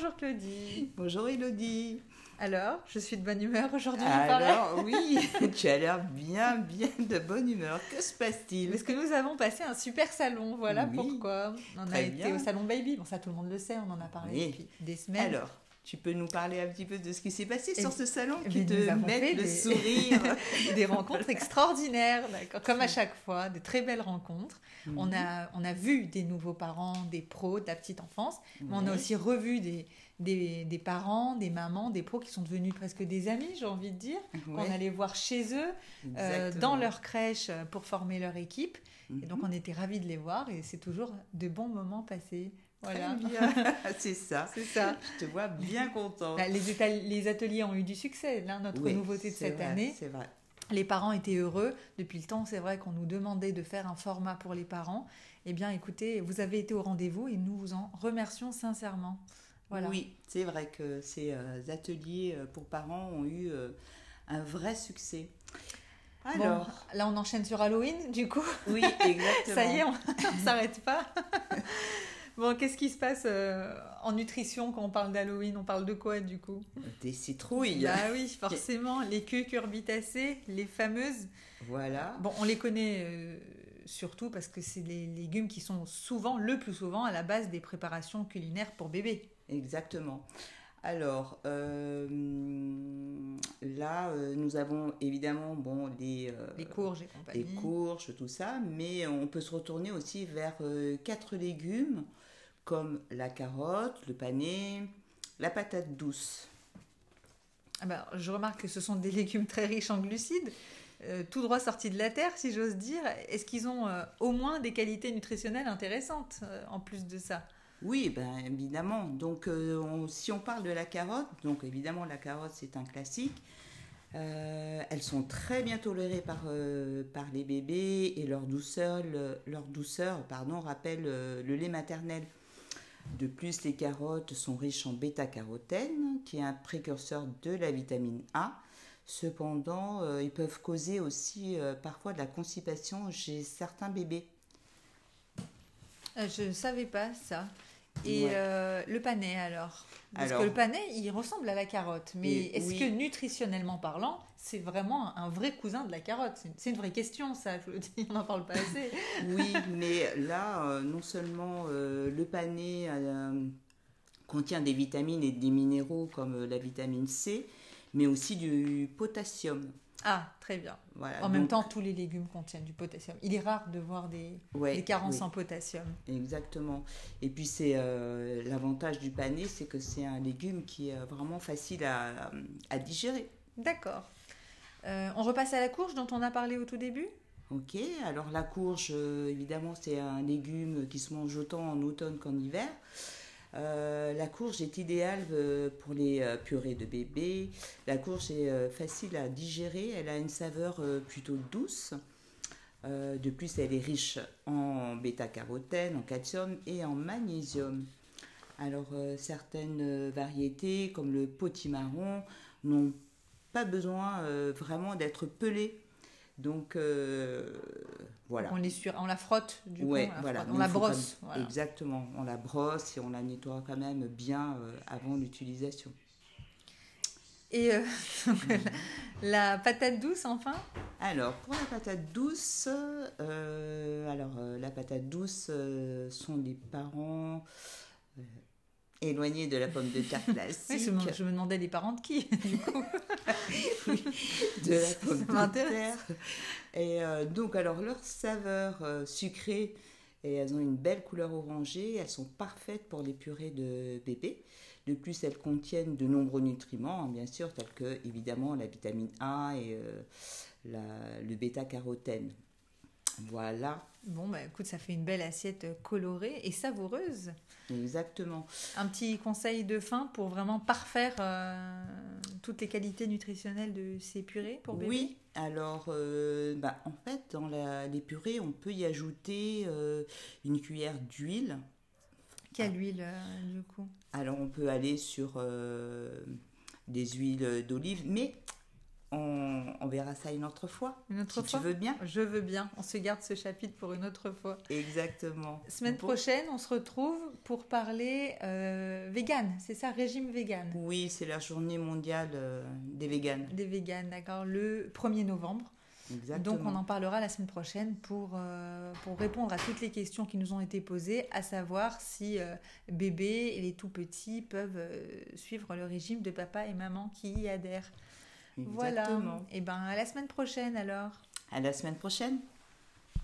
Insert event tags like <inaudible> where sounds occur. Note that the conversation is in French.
Bonjour Claudie. Bonjour Elodie. Alors, je suis de bonne humeur aujourd'hui. Alors, oui, <laughs> tu as l'air bien, bien de bonne humeur. Que se passe-t-il? Parce que nous avons passé un super salon, voilà pourquoi. On a été au salon Baby. Bon, ça, tout le monde le sait, on en a parlé depuis des semaines. Alors, tu peux nous parler un petit peu de ce qui s'est passé sur ce salon qui te met le sourire <laughs> Des rencontres extraordinaires, comme à chaque fois, de très belles rencontres. On, mhm. a, on a vu des nouveaux parents, des pros de la petite enfance, mais on a aussi revu des, des, parents, des mamans, des pros qui sont devenus presque des amis, j'ai envie de dire. On allait voir chez eux, euh, dans leur crèche, euh, pour former leur équipe. Et donc, mhm. on était ravis de les voir et c'est toujours de bons moments passés. Voilà. <laughs> c'est ça. C'est ça. Je te vois bien content. Bah, les, les, ateliers ont eu du succès. Là, notre nouveauté de cette année. C'est vrai. Les parents étaient heureux. Depuis le temps, c'est vrai qu'on nous demandait de faire un format pour les parents. Eh bien, écoutez, vous avez été au rendez-vous et nous vous en remercions sincèrement. Oui, c'est vrai que ces euh, ateliers euh, pour parents ont eu euh, un vrai succès. Alors, là on enchaîne sur Halloween, du coup. Oui, exactement. <laughs> Ça y est, on ne <laughs> s'arrête pas. Bon, qu'est-ce qui se passe en nutrition quand on parle d'Halloween? On parle de quoi, du coup? Des citrouilles. Ah oui, forcément, <laughs> les cucurbitacées, les fameuses. Voilà. Bon, on les connaît surtout parce que c'est les légumes qui sont souvent, le plus souvent, à la base des préparations culinaires pour bébés. Exactement. Alors euh, là, euh, nous avons évidemment bon les, euh, les courges et Les courges, tout ça, mais on peut se retourner aussi vers quatre légumes comme la carotte, le panais, la patate douce. Ah ben, je remarque que ce sont des légumes très riches en glucides, tout droit sortis de la terre, si j'ose dire. Est-ce qu'ils ont au moins des qualités nutritionnelles intéressantes en plus de ça? Oui, ben, évidemment. Donc, euh, si on parle de la carotte, donc évidemment, la carotte, c'est un classique. Euh, elles sont très bien tolérées par, euh, les bébés et leur douceur, leur douceur pardon, rappelle le lait maternel. De plus, les carottes sont riches en bêta-carotène, qui est un précurseur de la vitamine A. Cependant, ils peuvent causer aussi parfois de la constipation chez certains bébés. Je ne savais pas ça. Et euh, le panais alors Parce que le panais, il ressemble à la carotte. Mais est-ce que nutritionnellement parlant, c'est vraiment un vrai cousin de la carotte? C'est une vraie question, ça. On n'en parle pas assez. <laughs> oui, mais là, euh, non seulement euh, le panais contient des vitamines et des minéraux comme la vitamine C, mais aussi du potassium. Ah, très bien. en même temps, tous les légumes contiennent du potassium. Il est rare de voir des, carences en potassium. Exactement. Et puis, c'est euh, l'avantage du panais, c'est que c'est un légume qui est vraiment facile à, digérer. D'accord. Euh, on repasse à la courge dont on a parlé au tout début? Ok, alors la courge, euh, évidemment, c'est un légume qui se mange autant en automne qu'en hiver. Euh, la courge est idéale euh, pour les euh, purées de bébé. La courge est facile à digérer, elle a une saveur plutôt douce. de plus, elle est riche en bêta-carotène, en calcium et en magnésium. Alors, certaines variétés, comme le potimarron, n'ont pas besoin vraiment d'être pelées donc euh, voilà. On, les on la frotte du coup, on la, brosse. Exactement, on la brosse et on la nettoie quand même bien euh, avant l'utilisation. Et euh, <laughs> la, patate douce enfin? Alors pour la patate douce, alors la patate douce sont des parents éloigné de la pomme de terre <laughs> classique. je, me, demandais les parents de qui, <laughs> du coup? <laughs> De la pomme de terre. Et euh, donc, alors, leur saveur euh, sucrée, et elles ont une belle couleur orangée, elles sont parfaites pour les purées de bébé. De plus, elles contiennent de nombreux nutriments, hein, bien sûr, tels que, évidemment, la vitamine A et euh, le bêta-carotène. Voilà. Bon, bah écoute, ça fait une belle assiette colorée et savoureuse. Exactement. Un petit conseil de fin pour vraiment parfaire euh, toutes les qualités nutritionnelles de ces purées pour bébé Oui, alors euh, bah, en fait, dans les purées, on peut y ajouter euh, une cuillère d'huile. Quelle huile du coup? Alors on peut aller sur des huiles d'olive, mais on, verra ça une autre fois. Une autre si fois tu veux bien. Je veux bien. On se garde ce chapitre pour une autre fois. Exactement. Semaine prochaine, on se retrouve pour parler euh, vegan. C'est ça, régime vegan. Oui, c'est la journée mondiale euh, des véganes. Des véganes, d'accord. Le 1er novembre. Exactement. Donc on en parlera la semaine prochaine pour, euh, pour répondre à toutes les questions qui nous ont été posées, à savoir si bébé et les tout petits peuvent suivre le régime de papa et maman qui y adhèrent. Voilà. Et eh ben à la semaine prochaine alors. À la semaine prochaine.